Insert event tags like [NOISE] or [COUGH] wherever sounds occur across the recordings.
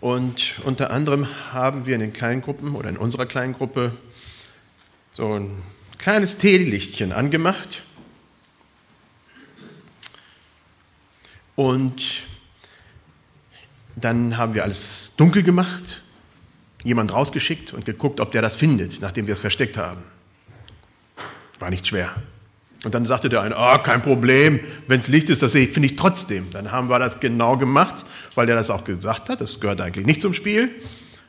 Und unter anderem haben wir in den Kleingruppen oder in unserer Kleingruppe so ein kleines Teelichtchen angemacht. Und dann haben wir alles dunkel gemacht, jemand rausgeschickt und geguckt, ob der das findet, nachdem wir es versteckt haben. War nicht schwer. Und dann sagte der eine, oh, kein Problem, wenn es Licht ist, das sehe ich, finde ich trotzdem. Dann haben wir das genau gemacht, weil der das auch gesagt hat, das gehört eigentlich nicht zum Spiel.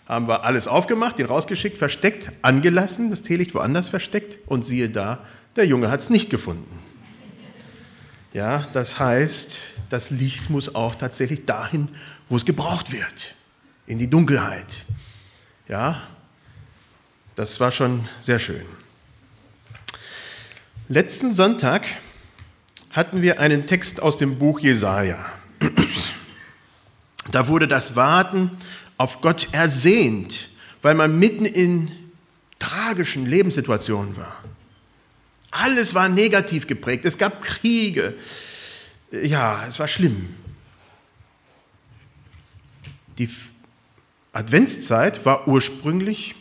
Haben wir alles aufgemacht, ihn rausgeschickt, versteckt, angelassen, das Teelicht woanders versteckt und siehe da, der Junge hat es nicht gefunden. Ja, das heißt, das Licht muss auch tatsächlich dahin, wo es gebraucht wird, in die Dunkelheit. Ja, das war schon sehr schön. Letzten Sonntag hatten wir einen Text aus dem Buch Jesaja. Da wurde das Warten auf Gott ersehnt, weil man mitten in tragischen Lebenssituationen war. Alles war negativ geprägt. Es gab Kriege. Ja, es war schlimm. Die Adventszeit war ursprünglich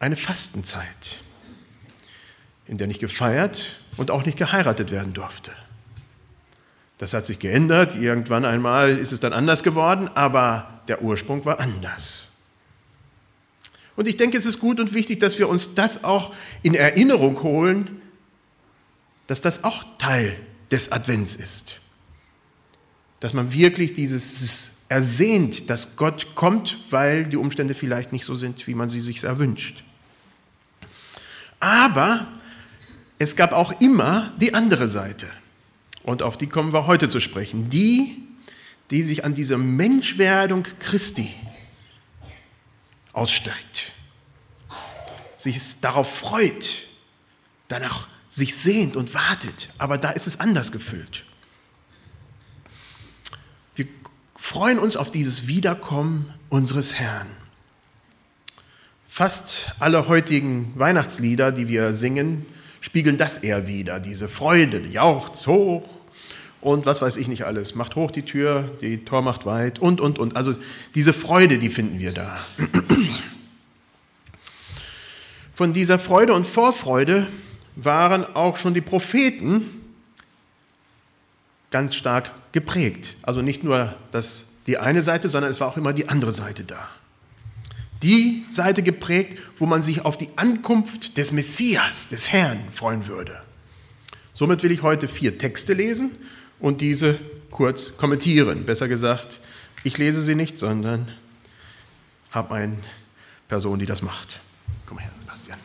eine Fastenzeit in der nicht gefeiert und auch nicht geheiratet werden durfte. Das hat sich geändert, irgendwann einmal ist es dann anders geworden, aber der Ursprung war anders. Und ich denke, es ist gut und wichtig, dass wir uns das auch in Erinnerung holen, dass das auch Teil des Advents ist. Dass man wirklich dieses ersehnt, dass Gott kommt, weil die Umstände vielleicht nicht so sind, wie man sie sich erwünscht. Aber es gab auch immer die andere Seite. Und auf die kommen wir heute zu sprechen. Die, die sich an diese Menschwerdung Christi ausstreckt, sich darauf freut, danach sich sehnt und wartet, aber da ist es anders gefüllt. Wir freuen uns auf dieses Wiederkommen unseres Herrn. Fast alle heutigen Weihnachtslieder, die wir singen, spiegeln das eher wieder, diese Freude, jauchzt hoch und was weiß ich nicht alles, macht hoch die Tür, die Tor macht weit und, und, und. Also diese Freude, die finden wir da. Von dieser Freude und Vorfreude waren auch schon die Propheten ganz stark geprägt. Also nicht nur das, die eine Seite, sondern es war auch immer die andere Seite da die Seite geprägt, wo man sich auf die Ankunft des Messias, des Herrn freuen würde. Somit will ich heute vier Texte lesen und diese kurz kommentieren. Besser gesagt, ich lese sie nicht, sondern habe eine Person, die das macht. Komm her, Sebastian.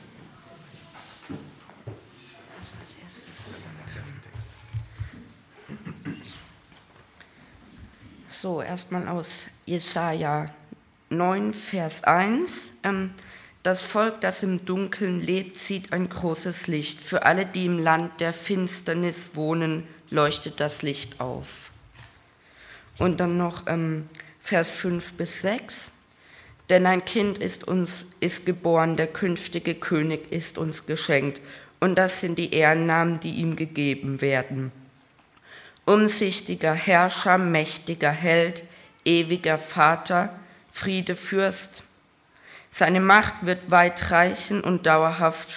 So, erstmal aus Jesaja 9, Vers 1. Ähm, das Volk, das im Dunkeln lebt, sieht ein großes Licht. Für alle, die im Land der Finsternis wohnen, leuchtet das Licht auf. Und dann noch ähm, Vers 5 bis 6. Denn ein Kind ist uns ist geboren, der künftige König ist uns geschenkt. Und das sind die Ehrennamen, die ihm gegeben werden. Umsichtiger Herrscher, mächtiger Held, ewiger Vater, Friede Fürst. Seine Macht wird weit reichen und dauerhaft,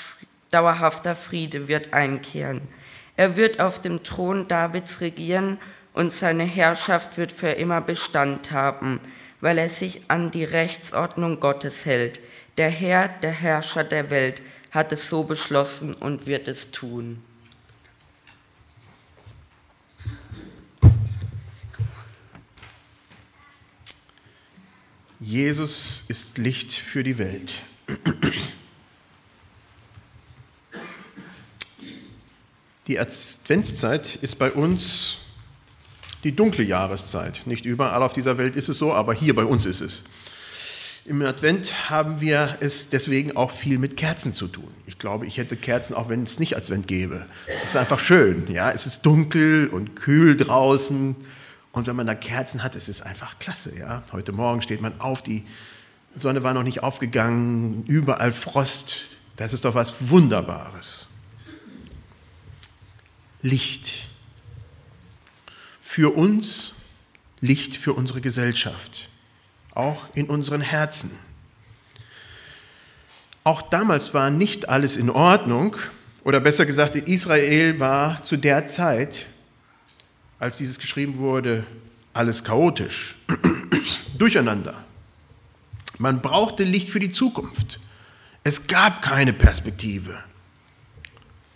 dauerhafter Friede wird einkehren. Er wird auf dem Thron Davids regieren und seine Herrschaft wird für immer Bestand haben, weil er sich an die Rechtsordnung Gottes hält. Der Herr, der Herrscher der Welt, hat es so beschlossen und wird es tun. Jesus ist Licht für die Welt. Die Adventszeit ist bei uns die dunkle Jahreszeit. Nicht überall auf dieser Welt ist es so, aber hier bei uns ist es. Im Advent haben wir es deswegen auch viel mit Kerzen zu tun. Ich glaube, ich hätte Kerzen, auch wenn es nicht Advent gäbe. Es ist einfach schön. Ja? Es ist dunkel und kühl draußen. Und wenn man da Kerzen hat, ist es einfach klasse. Ja? Heute Morgen steht man auf, die Sonne war noch nicht aufgegangen, überall Frost. Das ist doch was Wunderbares. Licht. Für uns, Licht für unsere Gesellschaft. auch in unseren Herzen. Auch damals war nicht alles in Ordnung, oder besser gesagt, Israel war zu der Zeit, als dieses geschrieben wurde, alles chaotisch, [CLEARS THROAT] durcheinander. Man brauchte Licht für die Zukunft. Es gab keine Perspektive.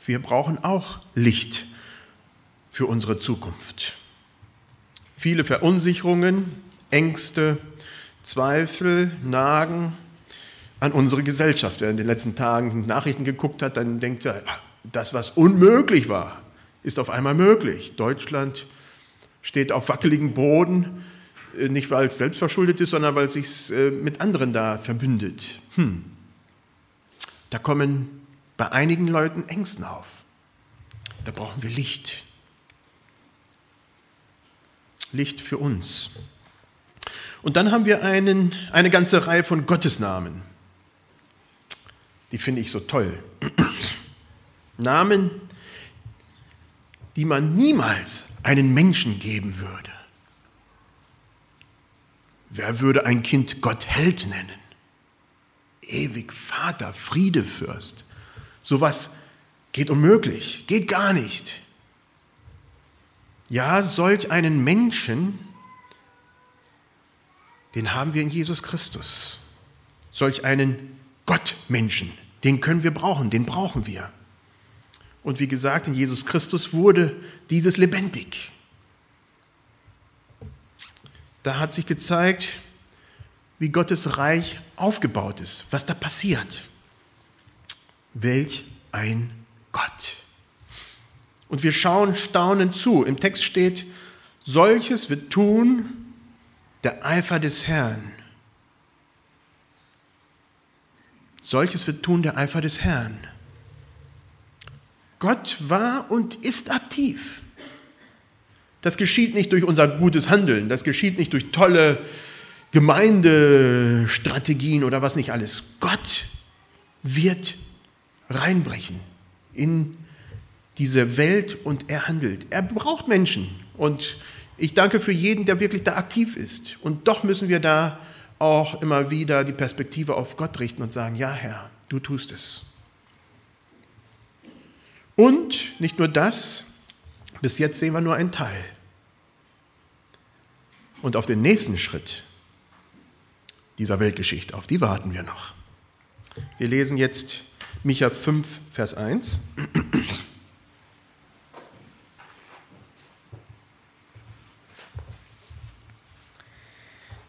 Wir brauchen auch Licht für unsere Zukunft. Viele Verunsicherungen, Ängste, Zweifel nagen an unsere Gesellschaft. Wer in den letzten Tagen Nachrichten geguckt hat, dann denkt er, das, was unmöglich war, ist auf einmal möglich. Deutschland steht auf wackeligem Boden, äh, nicht weil es selbstverschuldet ist, sondern weil es sich äh, mit anderen da verbündet. Hm. Da kommen bei einigen Leuten Ängsten auf. Da brauchen wir Licht. Licht für uns. Und dann haben wir einen, eine ganze Reihe von Gottesnamen. Die finde ich so toll. [CLEARS THROAT] Namen, die man niemals einen Menschen geben würde. Wer würde ein Kind Gott Held nennen? Ewig Vater, Friedefürst. Sowas geht unmöglich, geht gar nicht. Ja, solch einen Menschen, den haben wir in Jesus Christus. Solch einen Gottmenschen, den können wir brauchen, den brauchen wir. Und wie gesagt, in Jesus Christus wurde dieses lebendig. Da hat sich gezeigt, wie Gottes Reich aufgebaut ist, was da passiert. Welch ein Gott. Und wir schauen staunend zu. Im Text steht, solches wird tun der Eifer des Herrn. Solches wird tun der Eifer des Herrn. Gott war und ist aktiv. Das geschieht nicht durch unser gutes Handeln, das geschieht nicht durch tolle Gemeindestrategien oder was nicht alles. Gott wird reinbrechen in diese Welt und er handelt. Er braucht Menschen und ich danke für jeden, der wirklich da aktiv ist. Und doch müssen wir da auch immer wieder die Perspektive auf Gott richten und sagen, ja Herr, du tust es. Und nicht nur das, bis jetzt sehen wir nur einen Teil. Und auf den nächsten Schritt dieser Weltgeschichte, auf die warten wir noch. Wir lesen jetzt Micha 5, Vers 1.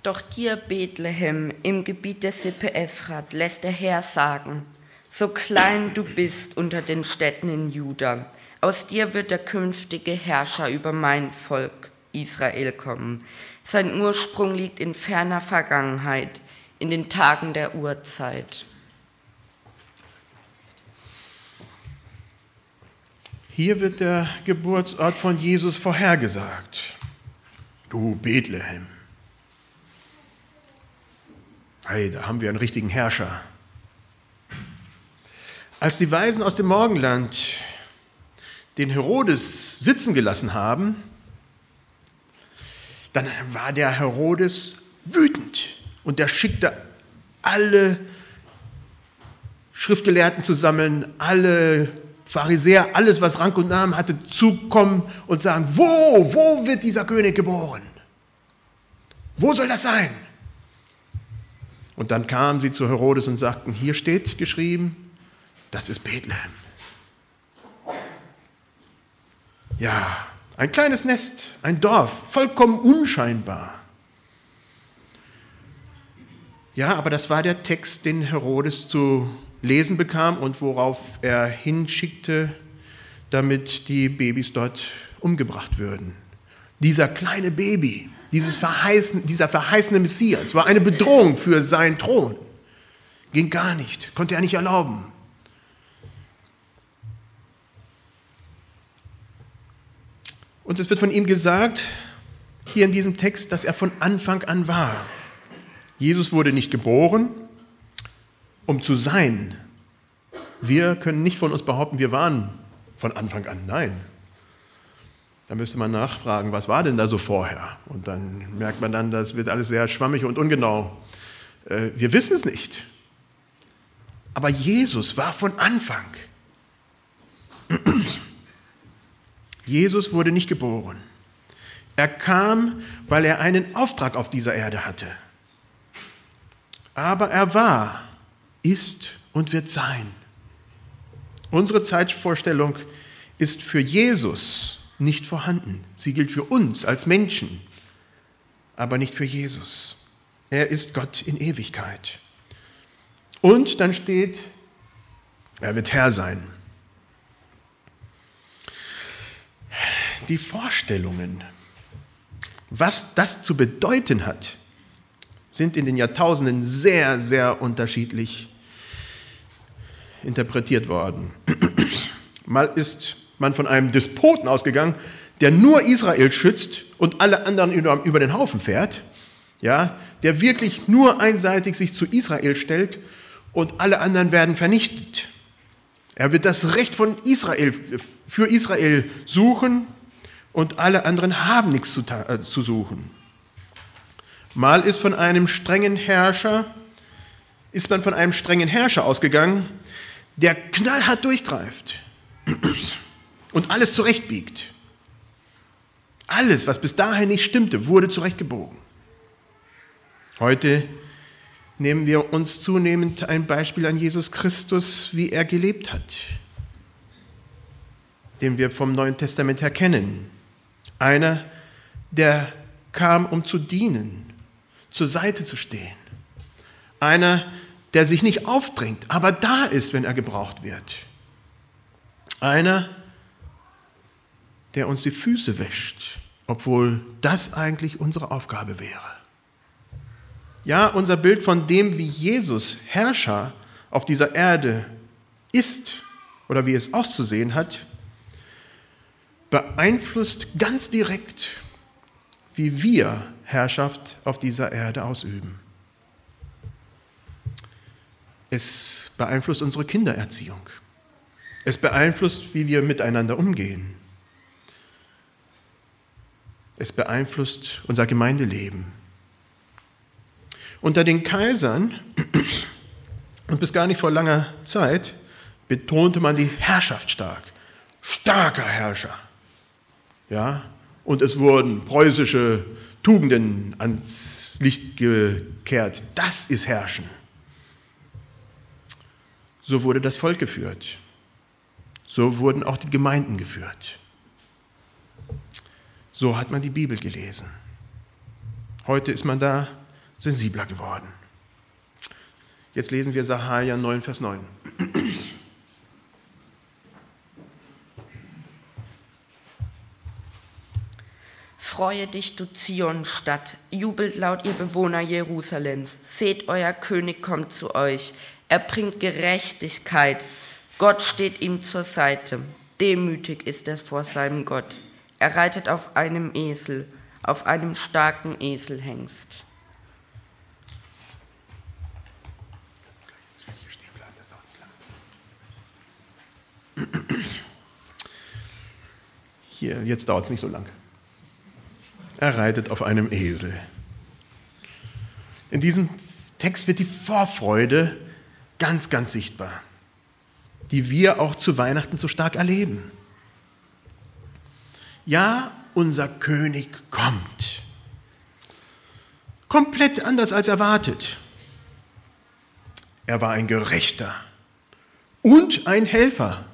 Doch dir, Bethlehem, im Gebiet der Sippe Ephrat, lässt der Herr sagen, so klein du bist unter den Städten in Juda, aus dir wird der künftige Herrscher über mein Volk Israel kommen. Sein Ursprung liegt in ferner Vergangenheit, in den Tagen der Urzeit. Hier wird der Geburtsort von Jesus vorhergesagt. Du Bethlehem. Hey, da haben wir einen richtigen Herrscher. Als die Weisen aus dem Morgenland den Herodes sitzen gelassen haben, dann war der Herodes wütend und der schickte alle Schriftgelehrten zusammen, alle Pharisäer, alles, was Rang und Namen hatte, zukommen und sagen, wo, wo wird dieser König geboren? Wo soll das sein? Und dann kamen sie zu Herodes und sagten, hier steht geschrieben, das ist Bethlehem. Ja, ein kleines Nest, ein Dorf, vollkommen unscheinbar. Ja, aber das war der Text, den Herodes zu lesen bekam und worauf er hinschickte, damit die Babys dort umgebracht würden. Dieser kleine Baby, dieses verheißen, dieser verheißene Messias war eine Bedrohung für seinen Thron. Ging gar nicht, konnte er nicht erlauben. Und es wird von ihm gesagt, hier in diesem Text, dass er von Anfang an war. Jesus wurde nicht geboren, um zu sein. Wir können nicht von uns behaupten, wir waren von Anfang an. Nein. Da müsste man nachfragen, was war denn da so vorher? Und dann merkt man dann, das wird alles sehr schwammig und ungenau. Äh, wir wissen es nicht. Aber Jesus war von Anfang. Jesus wurde nicht geboren. Er kam, weil er einen Auftrag auf dieser Erde hatte. Aber er war, ist und wird sein. Unsere Zeitvorstellung ist für Jesus nicht vorhanden. Sie gilt für uns als Menschen, aber nicht für Jesus. Er ist Gott in Ewigkeit. Und dann steht, er wird Herr sein. Die Vorstellungen, was das zu bedeuten hat, sind in den Jahrtausenden sehr, sehr unterschiedlich interpretiert worden. [CLEARS THROAT] Mal ist man von einem Despoten ausgegangen, der nur Israel schützt und alle anderen über den Haufen fährt, ja, der wirklich nur einseitig sich zu Israel stellt und alle anderen werden vernichtet. Er wird das Recht von Israel für Israel suchen und alle anderen haben nichts zu, äh, zu suchen. Mal ist von einem strengen Herrscher, ist man von einem strengen Herrscher ausgegangen, der knallhart durchgreift [CLEARS THROAT] und alles zurechtbiegt. Alles, was bis dahin nicht stimmte, wurde zurechtgebogen. Heute nehmen wir uns zunehmend ein Beispiel an Jesus Christus, wie er gelebt hat, den wir vom Neuen Testament her kennen. Einer, der kam, um zu dienen, zur Seite zu stehen. Einer, der sich nicht aufdrängt, aber da ist, wenn er gebraucht wird. Einer, der uns die Füße wäscht, obwohl das eigentlich unsere Aufgabe wäre. Ja, unser Bild von dem, wie Jesus Herrscher auf dieser Erde ist oder wie es auszusehen hat, beeinflusst ganz direkt, wie wir Herrschaft auf dieser Erde ausüben. Es beeinflusst unsere Kindererziehung. Es beeinflusst, wie wir miteinander umgehen. Es beeinflusst unser Gemeindeleben. Unter den Kaisern und bis gar nicht vor langer Zeit betonte man die Herrschaft stark. Starker Herrscher. Ja, und es wurden preußische Tugenden ans Licht gekehrt. Das ist Herrschen. So wurde das Volk geführt. So wurden auch die Gemeinden geführt. So hat man die Bibel gelesen. Heute ist man da sensibler geworden. Jetzt lesen wir Sahaja 9, Vers 9. Freue dich, du Zionstadt, jubelt laut ihr Bewohner Jerusalems. Seht, euer König kommt zu euch. Er bringt Gerechtigkeit. Gott steht ihm zur Seite. Demütig ist er vor seinem Gott. Er reitet auf einem Esel, auf einem starken Eselhengst. Hier, jetzt dauert es nicht so lang. Er reitet auf einem Esel. In diesem Text wird die Vorfreude ganz, ganz sichtbar, die wir auch zu Weihnachten so stark erleben. Ja, unser König kommt. Komplett anders als erwartet. Er war ein Gerechter und ein Helfer.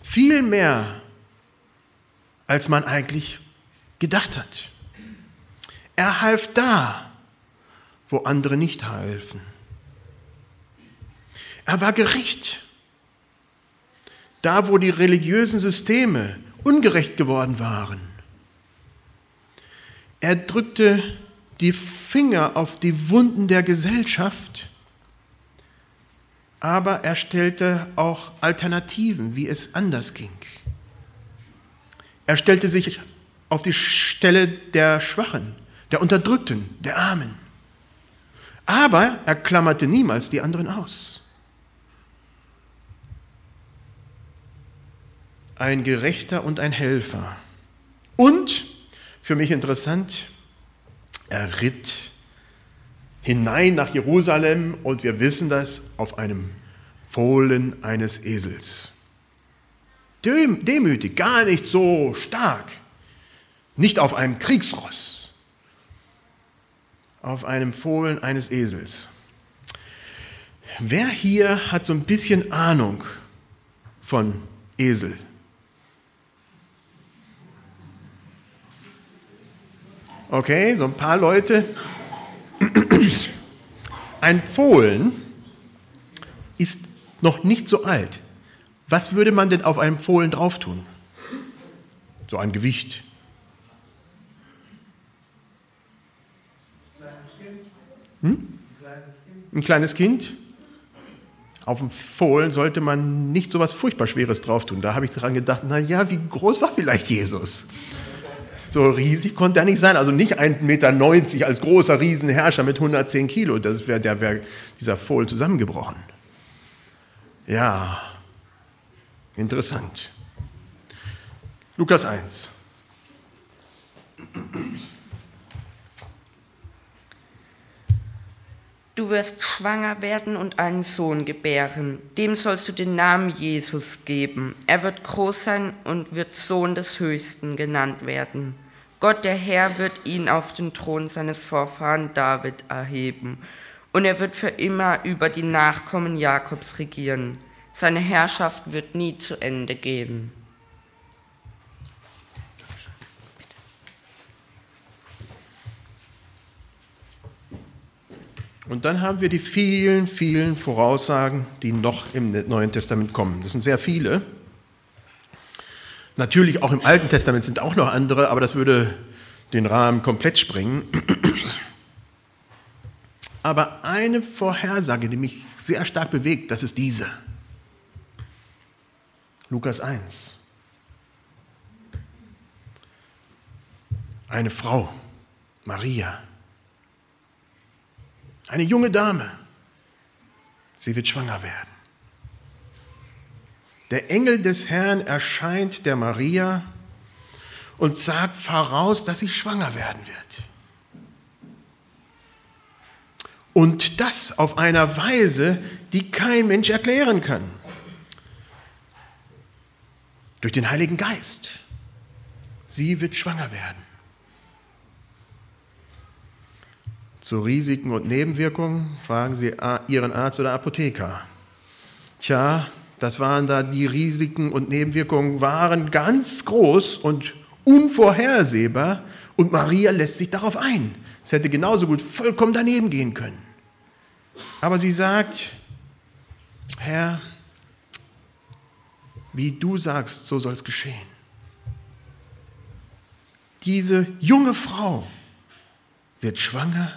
Viel mehr, als man eigentlich gedacht hat. Er half da, wo andere nicht halfen. Er war gerecht. Da, wo die religiösen Systeme ungerecht geworden waren. Er drückte die Finger auf die Wunden der Gesellschaft aber er stellte auch Alternativen, wie es anders ging. Er stellte sich auf die Stelle der Schwachen, der Unterdrückten, der Armen. Aber er klammerte niemals die anderen aus. ein Gerechter und ein Helfer. Und, für mich interessant, er ritt hinein nach Jerusalem und wir wissen das auf einem Fohlen eines Esels. Demütig, gar nicht so stark, nicht auf einem Kriegsross, auf einem Fohlen eines Esels. Wer hier hat so ein bisschen Ahnung von Esel? Okay, so ein paar Leute. Ein Fohlen ist noch nicht so alt. Was würde man denn auf einem Fohlen drauf tun? So ein Gewicht. Hm? Ein kleines Kind? Auf dem Fohlen sollte man nicht so was furchtbar Schweres drauf tun. Da habe ich dran gedacht, na ja, wie groß war vielleicht Jesus? So riesig konnte er nicht sein. Also nicht 1,90 Meter als großer Riesenherrscher mit 110 Kilo. Das wär, der wäre dieser Fohlen zusammengebrochen. Ja, interessant. Lukas 1. Du wirst schwanger werden und einen Sohn gebären. Dem sollst du den Namen Jesus geben. Er wird groß sein und wird Sohn des Höchsten genannt werden. Gott der Herr wird ihn auf den Thron seines Vorfahren David erheben. Und er wird für immer über die Nachkommen Jakobs regieren. Seine Herrschaft wird nie zu Ende gehen. Und dann haben wir die vielen, vielen Voraussagen, die noch im Neuen Testament kommen. Das sind sehr viele. Natürlich auch im Alten Testament sind auch noch andere, aber das würde den Rahmen komplett sprengen. Aber eine Vorhersage, die mich sehr stark bewegt, das ist diese. Lukas 1. Eine Frau, Maria, eine junge Dame. Sie wird schwanger werden. Der Engel des Herrn erscheint der Maria und sagt voraus, dass sie schwanger werden wird. Und das auf einer Weise, die kein Mensch erklären kann. Durch den Heiligen Geist. Sie wird schwanger werden. Zu Risiken und Nebenwirkungen fragen Sie Ihren Arzt oder Apotheker. Tja, das waren da die Risiken und Nebenwirkungen waren ganz groß und unvorhersehbar und Maria lässt sich darauf ein. Es hätte genauso gut vollkommen daneben gehen können. Aber sie sagt, Herr, wie du sagst, so soll es geschehen. Diese junge Frau wird schwanger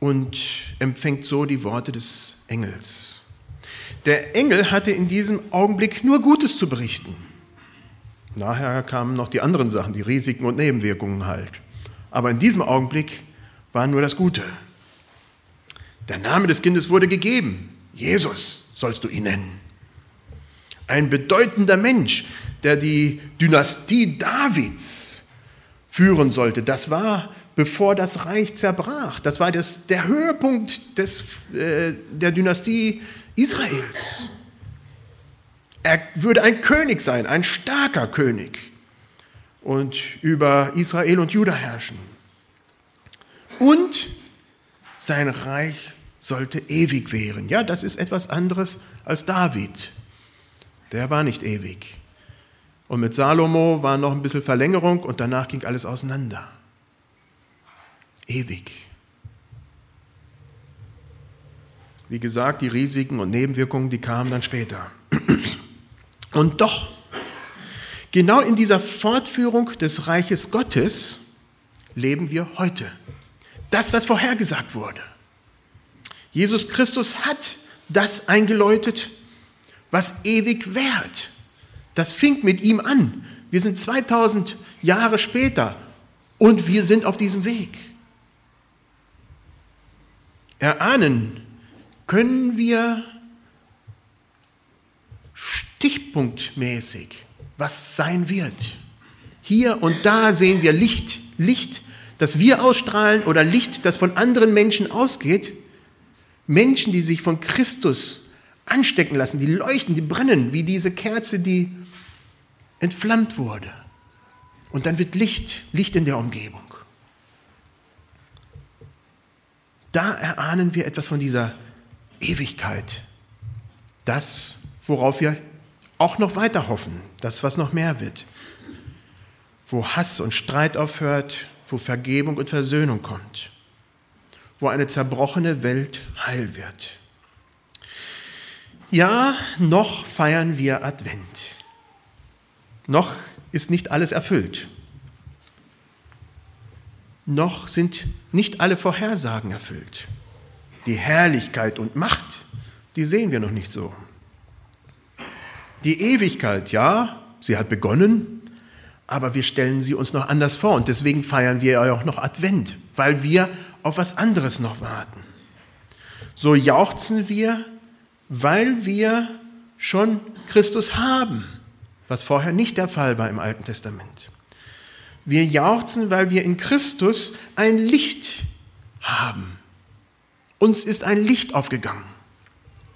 und empfängt so die Worte des Engels. Der Engel hatte in diesem Augenblick nur Gutes zu berichten. Nachher kamen noch die anderen Sachen, die Risiken und Nebenwirkungen halt. Aber in diesem Augenblick war nur das Gute. Der Name des Kindes wurde gegeben. Jesus sollst du ihn nennen. Ein bedeutender Mensch, der die Dynastie Davids führen sollte. Das war bevor das Reich zerbrach. Das war das, der Höhepunkt des, äh, der Dynastie Israels. Er würde ein König sein, ein starker König und über Israel und Juda herrschen. Und sein Reich sollte ewig währen. Ja, das ist etwas anderes als David. Der war nicht ewig. Und mit Salomo war noch ein bisschen Verlängerung und danach ging alles auseinander. Ewig. Wie gesagt, die Risiken und Nebenwirkungen, die kamen dann später. Und doch, genau in dieser Fortführung des Reiches Gottes leben wir heute. Das, was vorhergesagt wurde. Jesus Christus hat das eingeläutet, was ewig währt. Das fing mit ihm an. Wir sind 2000 Jahre später und wir sind auf diesem Weg. Erahnen können wir stichpunktmäßig, was sein wird. Hier und da sehen wir Licht, Licht, das wir ausstrahlen oder Licht, das von anderen Menschen ausgeht. Menschen, die sich von Christus anstecken lassen, die leuchten, die brennen, wie diese Kerze, die entflammt wurde. Und dann wird Licht, Licht in der Umgebung. Da erahnen wir etwas von dieser Ewigkeit. Das, worauf wir auch noch weiter hoffen, das, was noch mehr wird. Wo Hass und Streit aufhört, wo Vergebung und Versöhnung kommt, wo eine zerbrochene Welt heil wird. Ja, noch feiern wir Advent. Noch ist nicht alles erfüllt. Noch sind nicht alle Vorhersagen erfüllt. Die Herrlichkeit und Macht, die sehen wir noch nicht so. Die Ewigkeit, ja, sie hat begonnen, aber wir stellen sie uns noch anders vor und deswegen feiern wir ja auch noch Advent, weil wir auf was anderes noch warten. So jauchzen wir weil wir schon Christus haben, was vorher nicht der Fall war im Alten Testament. Wir jauchzen, weil wir in Christus ein Licht haben. Uns ist ein Licht aufgegangen.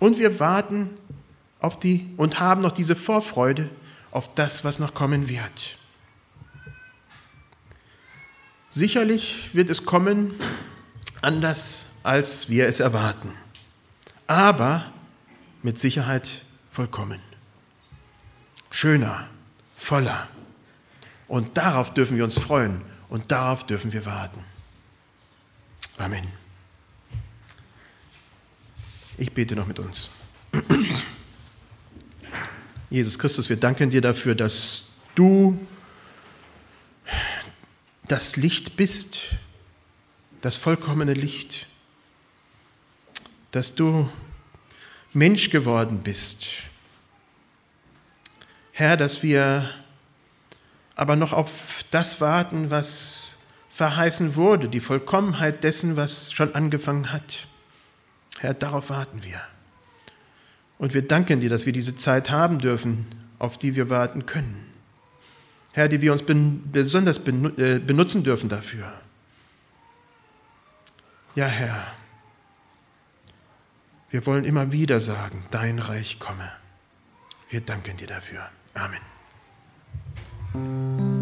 Und wir warten auf die und haben noch diese Vorfreude auf das, was noch kommen wird. Sicherlich wird es kommen anders, als wir es erwarten. Aber mit Sicherheit vollkommen. Schöner, voller. Und darauf dürfen wir uns freuen und darauf dürfen wir warten. Amen. Ich bete noch mit uns. Jesus Christus, wir danken dir dafür, dass du das Licht bist, das vollkommene Licht, dass du Mensch geworden bist. Herr, dass wir aber noch auf das warten, was verheißen wurde, die Vollkommenheit dessen, was schon angefangen hat. Herr, darauf warten wir. Und wir danken dir, dass wir diese Zeit haben dürfen, auf die wir warten können. Herr, die wir uns besonders äh, benutzen dürfen dafür. Ja, Herr, wir wollen immer wieder sagen, dein Reich komme. Wir danken dir dafür. Amen. Thank you.